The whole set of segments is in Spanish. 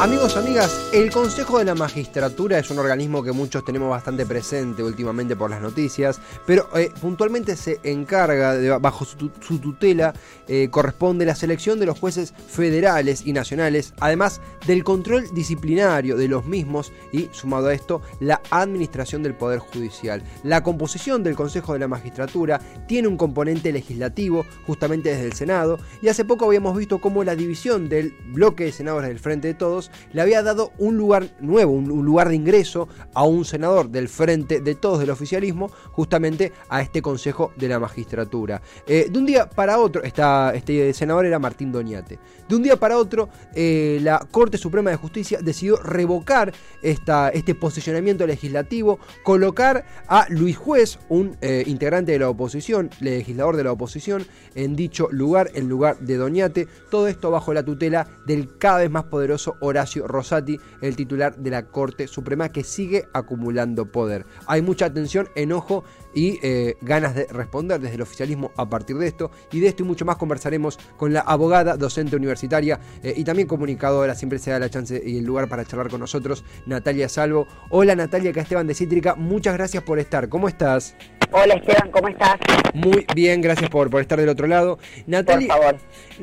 Amigos, amigas, el Consejo de la Magistratura es un organismo que muchos tenemos bastante presente últimamente por las noticias, pero eh, puntualmente se encarga, de, bajo su, tutela, eh, corresponde la selección de los jueces federales y nacionales, además del control disciplinario de los mismos y, sumado a esto, la administración del Poder Judicial. La composición del Consejo de la Magistratura tiene un componente legislativo, justamente desde el Senado, y hace poco habíamos visto cómo la división del bloque de senadores del Frente de Todos le había dado un lugar nuevo, un, lugar de ingreso a un senador del frente de todos del oficialismo, justamente a este Consejo de la Magistratura. Eh, de un día para otro, este senador era Martín Doñate, de un día para otro eh, la Corte Suprema de Justicia decidió revocar este posicionamiento legislativo, colocar a Luis Juez, un eh, integrante de la oposición, legislador de la oposición, en dicho lugar, en lugar de Doñate, todo esto bajo la tutela del cada vez más poderoso Horacio Rosati, el titular de la Corte Suprema, que sigue acumulando poder. Hay mucha atención, enojo y eh, ganas de responder desde el oficialismo a partir de esto. Y de esto y mucho más conversaremos con la abogada, docente universitaria eh, y también comunicadora, siempre se da la chance y el lugar para charlar con nosotros, Natalia Salvo. Hola Natalia, acá Esteban de Cítrica, muchas gracias por estar. ¿Cómo estás? Hola Esteban, ¿cómo estás? Muy bien, gracias por, por estar del otro lado. Natalia, por favor.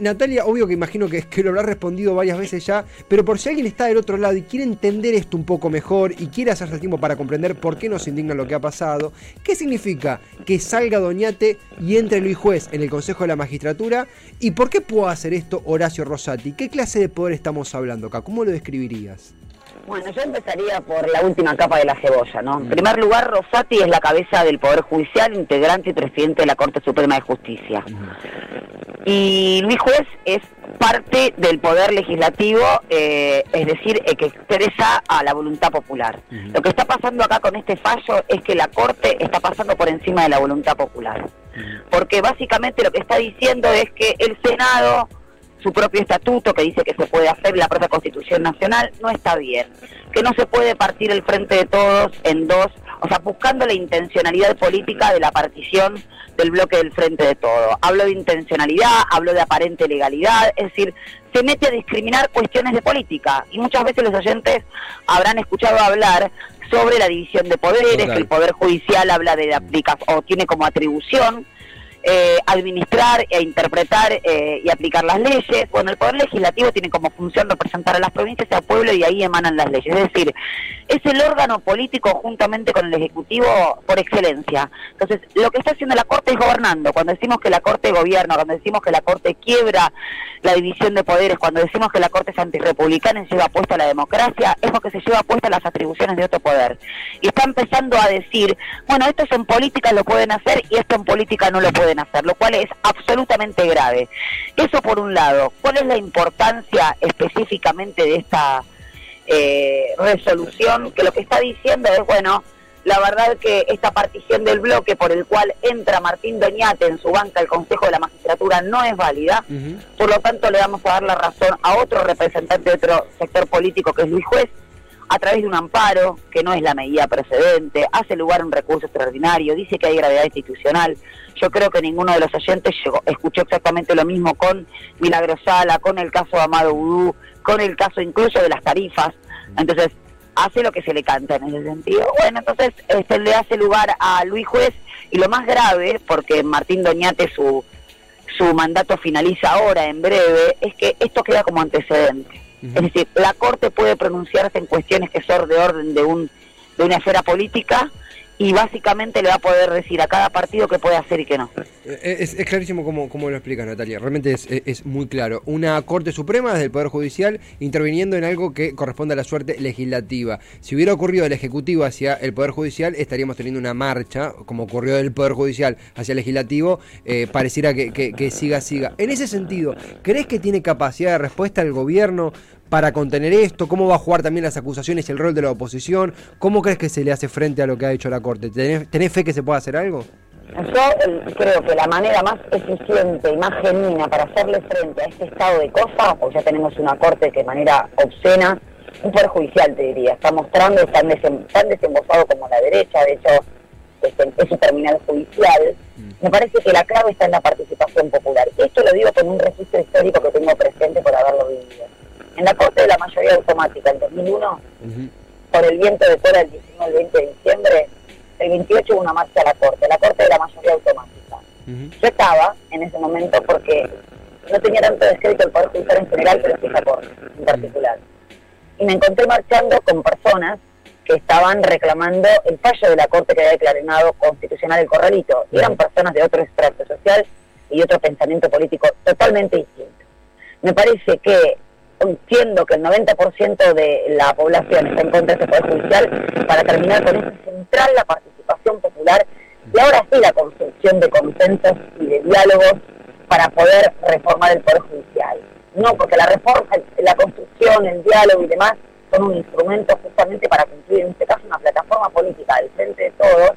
Natalia, obvio que imagino que, que lo habrá respondido varias veces ya, pero por si alguien está del otro lado y quiere entender esto un poco mejor y quiere hacerse el tiempo para comprender por qué nos indigna lo que ha pasado, ¿qué significa que salga Doñate y entre Luis Juez en el Consejo de la Magistratura? ¿Y por qué puede hacer esto Horacio Rosati? ¿Qué clase de poder estamos hablando acá? ¿Cómo lo describirías? Bueno, yo empezaría por la última capa de la cebolla, ¿no? En primer lugar, Rosati es la cabeza del Poder Judicial, integrante y presidente de la Corte Suprema de Justicia. Y Luis Juez es parte del Poder Legislativo, eh, es decir, eh, que expresa a la voluntad popular. Lo que está pasando acá con este fallo es que la Corte está pasando por encima de la voluntad popular. Porque básicamente lo que está diciendo es que el Senado su propio estatuto que dice que se puede hacer la propia Constitución Nacional, no está bien. Que no se puede partir el frente de todos en dos, o sea, buscando la intencionalidad política de la partición del bloque del frente de todo. Hablo de intencionalidad, hablo de aparente legalidad, es decir, se mete a discriminar cuestiones de política. Y muchas veces los oyentes habrán escuchado hablar sobre la división de poderes, que el Poder Judicial habla de aplicar o tiene como atribución eh, administrar e interpretar eh, y aplicar las leyes. Bueno, el Poder Legislativo tiene como función representar a las provincias y al pueblo y ahí emanan las leyes. Es decir, es el órgano político juntamente con el Ejecutivo por excelencia. Entonces, lo que está haciendo la Corte es gobernando. Cuando decimos que la Corte gobierna, cuando decimos que la Corte quiebra la división de poderes, cuando decimos que la Corte es antirrepublicana y lleva puesta la democracia, es porque se lleva puesta las atribuciones de otro poder. Y está empezando a decir, bueno, esto en política lo pueden hacer y esto en política no lo pueden hacer, lo cual es absolutamente grave. Eso por un lado. ¿Cuál es la importancia específicamente de esta eh, resolución? Que lo que está diciendo es, bueno, la verdad que esta partición del bloque por el cual entra Martín Doñate en su banca al Consejo de la Magistratura no es válida, por lo tanto le vamos a dar la razón a otro representante de otro sector político que es Luis Juez, a través de un amparo, que no es la medida precedente, hace lugar un recurso extraordinario, dice que hay gravedad institucional. Yo creo que ninguno de los oyentes llegó, escuchó exactamente lo mismo con Milagrosala, con el caso de Amado Udú, con el caso incluso de las tarifas. Entonces, hace lo que se le canta en ese sentido. Bueno, entonces este, le hace lugar a Luis Juez y lo más grave, porque Martín Doñate su, su mandato finaliza ahora, en breve, es que esto queda como antecedente. Es decir, la Corte puede pronunciarse en cuestiones que son de orden de, un, de una esfera política y básicamente le va a poder decir a cada partido qué puede hacer y qué no. Eh, es, clarísimo como, como, lo explica Natalia, realmente es, es, muy claro. Una Corte Suprema desde el Poder Judicial interviniendo en algo que corresponde a la suerte legislativa. Si hubiera ocurrido el Ejecutivo hacia el Poder Judicial, estaríamos teniendo una marcha, como ocurrió del Poder Judicial hacia el Legislativo, eh, pareciera que, que, que siga, siga. En ese sentido, ¿crees que tiene capacidad de respuesta el gobierno para contener esto? ¿Cómo va a jugar también las acusaciones y el rol de la oposición? ¿Cómo crees que se le hace frente a lo que ha hecho la Corte? ¿Tenés, fe que se pueda hacer algo? Yo eh, creo que la manera más eficiente y más genuina para hacerle frente a este estado de cosas, porque ya tenemos una corte que de manera obscena, un poder judicial te diría, está mostrando, están, tan desembosado como la derecha, de hecho este, es un terminal judicial. Mm. Me parece que la clave está en la participación popular. Esto lo digo con un registro histórico que tengo presente por haberlo vivido. En la Corte de la Mayoría Automática, en 2001, Ujú. por el viento de cola el 19 el 20 de diciembre, el 28 hubo una marcha a la Corte, la Corte de la Mayoría Automática. Yo estaba en ese momento porque no tenía tanto descrédito el Poder Judicial en general, pero sí esa Corte en particular. Y me encontré marchando con personas que estaban reclamando el fallo de la Corte que había declarado constitucional el corralito. Y eran personas de otro extracto social y otro pensamiento político totalmente distinto. Me parece que entiendo que el 90% de la población está en contra de ese Poder Judicial para terminar con eso central la participación popular y ahora sí la construcción de consensos y de diálogos para poder reformar el Poder Judicial. No, porque la reforma, la construcción, el diálogo y demás son un instrumento justamente para cumplir, en este caso, una plataforma política del frente de todos,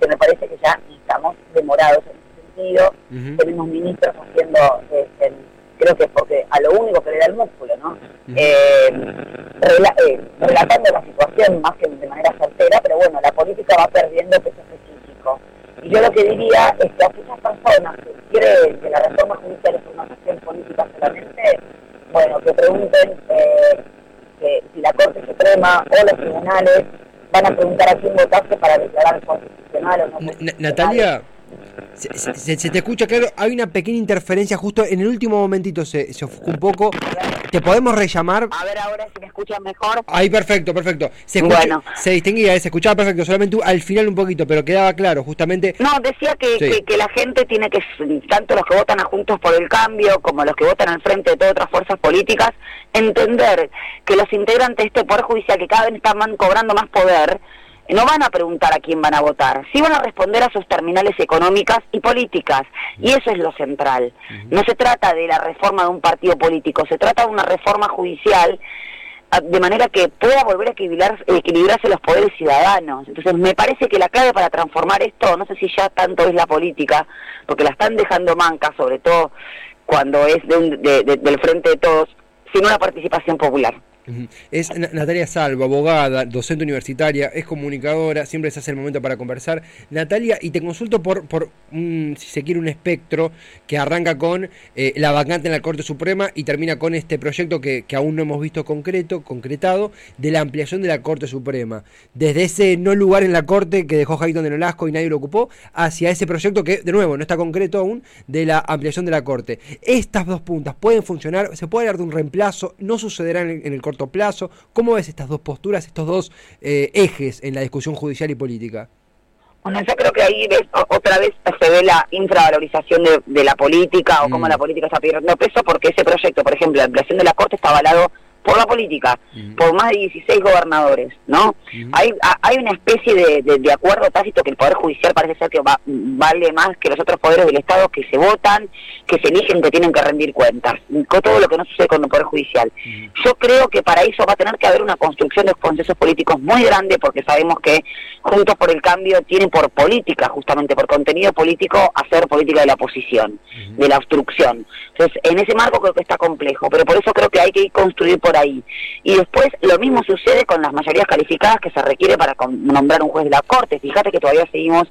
que me parece que ya estamos demorados en ese sentido. Tenemos ministros haciendo, este, creo que es porque a lo único que le da el músculo, ¿no? Eh, rela- eh, relatando la situación más que de manera certera, pero bueno, la política va perdiendo peso específico. Y yo lo que diría es que aquellas personas que creen que la reforma judicial es una cuestión política solamente, bueno, que pregunten eh, que si la Corte Suprema o los tribunales van a preguntar a quién votaste para declarar constitucional o no. Constitucional. Natalia, se, se- se te escucha claro, hay una pequeña interferencia justo en el último momentito, se, se ofuscó un poco. ¿Te podemos rellamar? A ver ahora si me escuchan mejor. Ahí, perfecto, perfecto. Se, escucha- Bueno. se distinguía, eh, se escuchaba perfecto, solamente al final un poquito, pero quedaba claro, justamente. No, decía que, Sí. que, que la gente tiene que, tanto los que votan a Juntos por el Cambio como los que votan al frente de todas otras fuerzas políticas, entender que los integrantes de este Poder Judicial, que cada vez están cobrando más poder, no van a preguntar a quién van a votar, sí van a responder a sus terminales económicas y políticas, y eso es lo central. No se trata de la reforma de un partido político, se trata de una reforma judicial a- de manera que pueda volver a equilibrar, equilibrarse los poderes ciudadanos. Entonces, me parece que la clave para transformar esto, no sé si ya tanto es la política, porque la están dejando manca, sobre todo cuando es de un- de- de- del frente de todos, sino la participación popular. Es Na- Natalia Salvo, abogada, docente universitaria, es comunicadora, siempre se hace el momento para conversar. Natalia, y te consulto por, por si se quiere, un espectro que arranca con eh, la vacante en la Corte Suprema y termina con este proyecto que, aún no hemos visto concreto, concretado, de la ampliación de la Corte Suprema. Desde ese no lugar en la Corte que dejó Jaito de Nolasco y nadie lo ocupó, hacia ese proyecto que, de nuevo, no está concreto aún, de la ampliación de la Corte. Estas dos puntas pueden funcionar, se puede hablar de un reemplazo, no sucederá en el, en el corto plazo. ¿Cómo ves estas dos posturas, estos dos eh, ejes en la discusión judicial y política? Bueno, yo creo que ahí ves, otra vez se ve la infravalorización de, de la política o cómo Mm. la política está perdiendo peso, porque ese proyecto, por ejemplo, la ampliación de la Corte está avalado por la política, por más de 16 gobernadores, ¿no? Hay, a- hay una especie de, de- de acuerdo tácito que el Poder Judicial parece ser que va- vale más que los otros poderes del Estado que se votan, que se eligen, que tienen que rendir cuentas, con todo lo que no sucede con el Poder Judicial. Yo creo que para eso va a tener que haber una construcción de consensos políticos muy grande, porque sabemos que Juntos por el Cambio tiene por política, justamente por contenido político, hacer política de la oposición, de la obstrucción. Entonces, en ese marco creo que está complejo, pero por eso creo que hay que ir construir por ahí. Y después, lo mismo sucede con las mayorías calificadas que se requiere para nombrar un juez de la Corte. Fíjate que todavía seguimos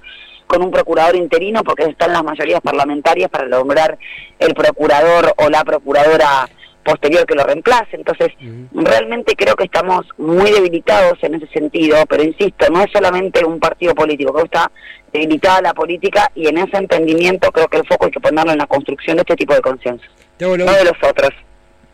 con un procurador interino porque están las mayorías parlamentarias para nombrar el procurador o la procuradora posterior que lo reemplace. Entonces, realmente creo que estamos muy debilitados en ese sentido, pero insisto, no es solamente un partido político, creo que está debilitada la política y en ese entendimiento creo que el foco hay que ponerlo en la construcción de este tipo de la no de los otros.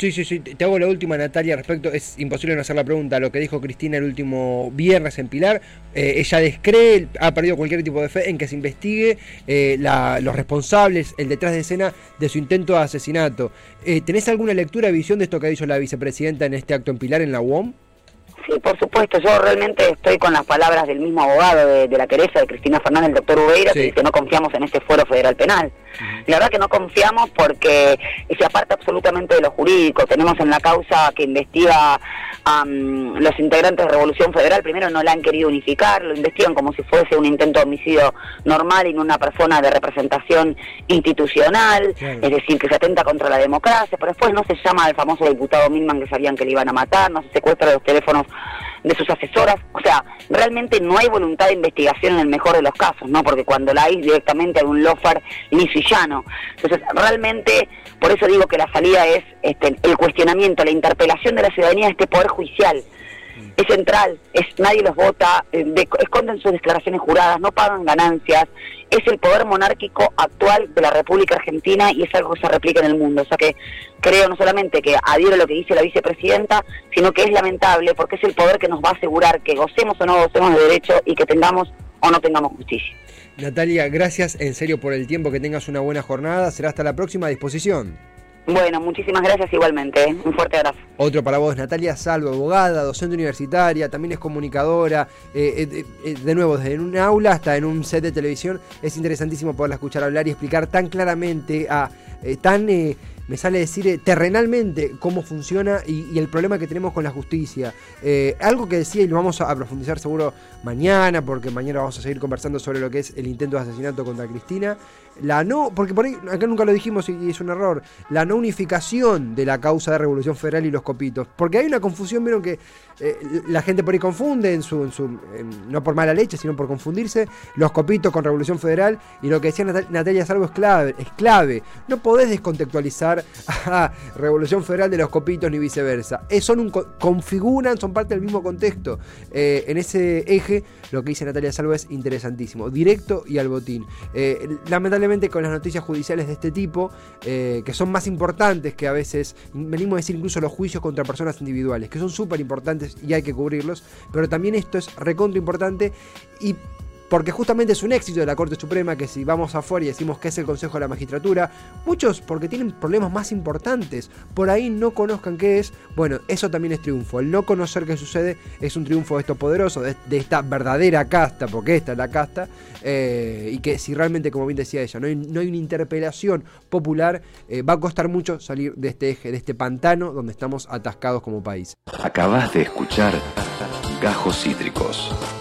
Sí, sí, sí. Te hago la última, Natalia, respecto. Es imposible no hacer la pregunta. Lo que dijo Cristina el último viernes en Pilar. eh, ella descree, ha perdido cualquier tipo de fe en que se investigue eh, la- los responsables, el detrás de escena de su intento de asesinato. Eh, ¿Tenés alguna lectura, visión de esto que ha dicho la vicepresidenta en este acto en Pilar, en la UOM? Sí, por supuesto, yo realmente estoy con las palabras del mismo abogado de, de la querella de Cristina Fernández, el doctor Ubeira, Sí. que dice no confiamos en este fuero federal penal. La verdad que no confiamos porque se aparta absolutamente de lo jurídico. Tenemos en la causa que investiga a los integrantes de Revolución Federal, primero no la han querido unificar, lo investigan como si fuese un intento de homicidio normal y no una persona de representación institucional, es decir, que se atenta contra la democracia, pero después no se llama al famoso diputado Milman que sabían que le iban a matar, no se secuestra los teléfonos de sus asesoras, o sea, realmente no hay voluntad de investigación en el mejor de los casos, ¿no? Porque cuando la hay directamente hay un lofer liso y. Entonces, realmente, por eso digo que la salida es este, el cuestionamiento, la interpelación de la ciudadanía de este poder judicial. Es central, es nadie los vota, eh, esconden sus declaraciones juradas, no pagan ganancias, es el poder monárquico actual de la República Argentina y es algo que se replica en el mundo. O sea que creo no solamente que adhiero a lo que dice la vicepresidenta, sino que es lamentable porque es el poder que nos va a asegurar que gocemos o no gocemos de derecho y que tengamos o no tengamos justicia. Natalia, gracias en serio por el tiempo, que tengas una buena jornada. Será hasta la próxima disposición. Bueno, muchísimas gracias igualmente. ¿eh? Un fuerte abrazo. Otro para vos, Natalia Salvo, abogada, docente universitaria, también es comunicadora. Eh, eh, de nuevo, desde un aula hasta en un set de televisión, es interesantísimo poderla escuchar hablar y explicar tan claramente, a, tan me sale decir eh, terrenalmente cómo funciona y, el problema que tenemos con la justicia. Eh, algo que decía y lo vamos a, profundizar seguro mañana, porque mañana vamos a seguir conversando sobre lo que es el intento de asesinato contra Cristina. La no, porque por ahí acá nunca lo dijimos y, es un error, la no unificación de la causa de Revolución Federal y los copitos. Porque hay una confusión, vieron que eh, la gente por ahí confunde, en su, no por mala leche, sino por confundirse, los copitos con Revolución Federal y lo que decía Natalia Salvo es clave, es clave. No podés descontextualizar a Revolución Federal de los copitos ni viceversa. Son un, configuran, son parte del mismo contexto. Eh, en ese eje, lo que dice Natalia Salvo es interesantísimo, directo y al botín. Eh, lamentablemente con las noticias judiciales de este tipo, que son más importantes que a veces, venimos a decir incluso los juicios contra personas individuales, que son súper importantes y hay que cubrirlos, pero también esto es recontra importante y porque justamente es un éxito de la Corte Suprema que si vamos afuera y decimos que es el Consejo de la Magistratura, muchos porque tienen problemas más importantes, por ahí no conozcan qué es, bueno, eso también es triunfo, el no conocer qué sucede es un triunfo de esto poderoso, de, esta verdadera casta, porque esta es la casta, eh, y que si realmente, como bien decía ella, no hay, no hay una interpelación popular, eh, va a costar mucho salir de este eje, de este pantano donde estamos atascados como país. Acabas de escuchar Gajos Cítricos.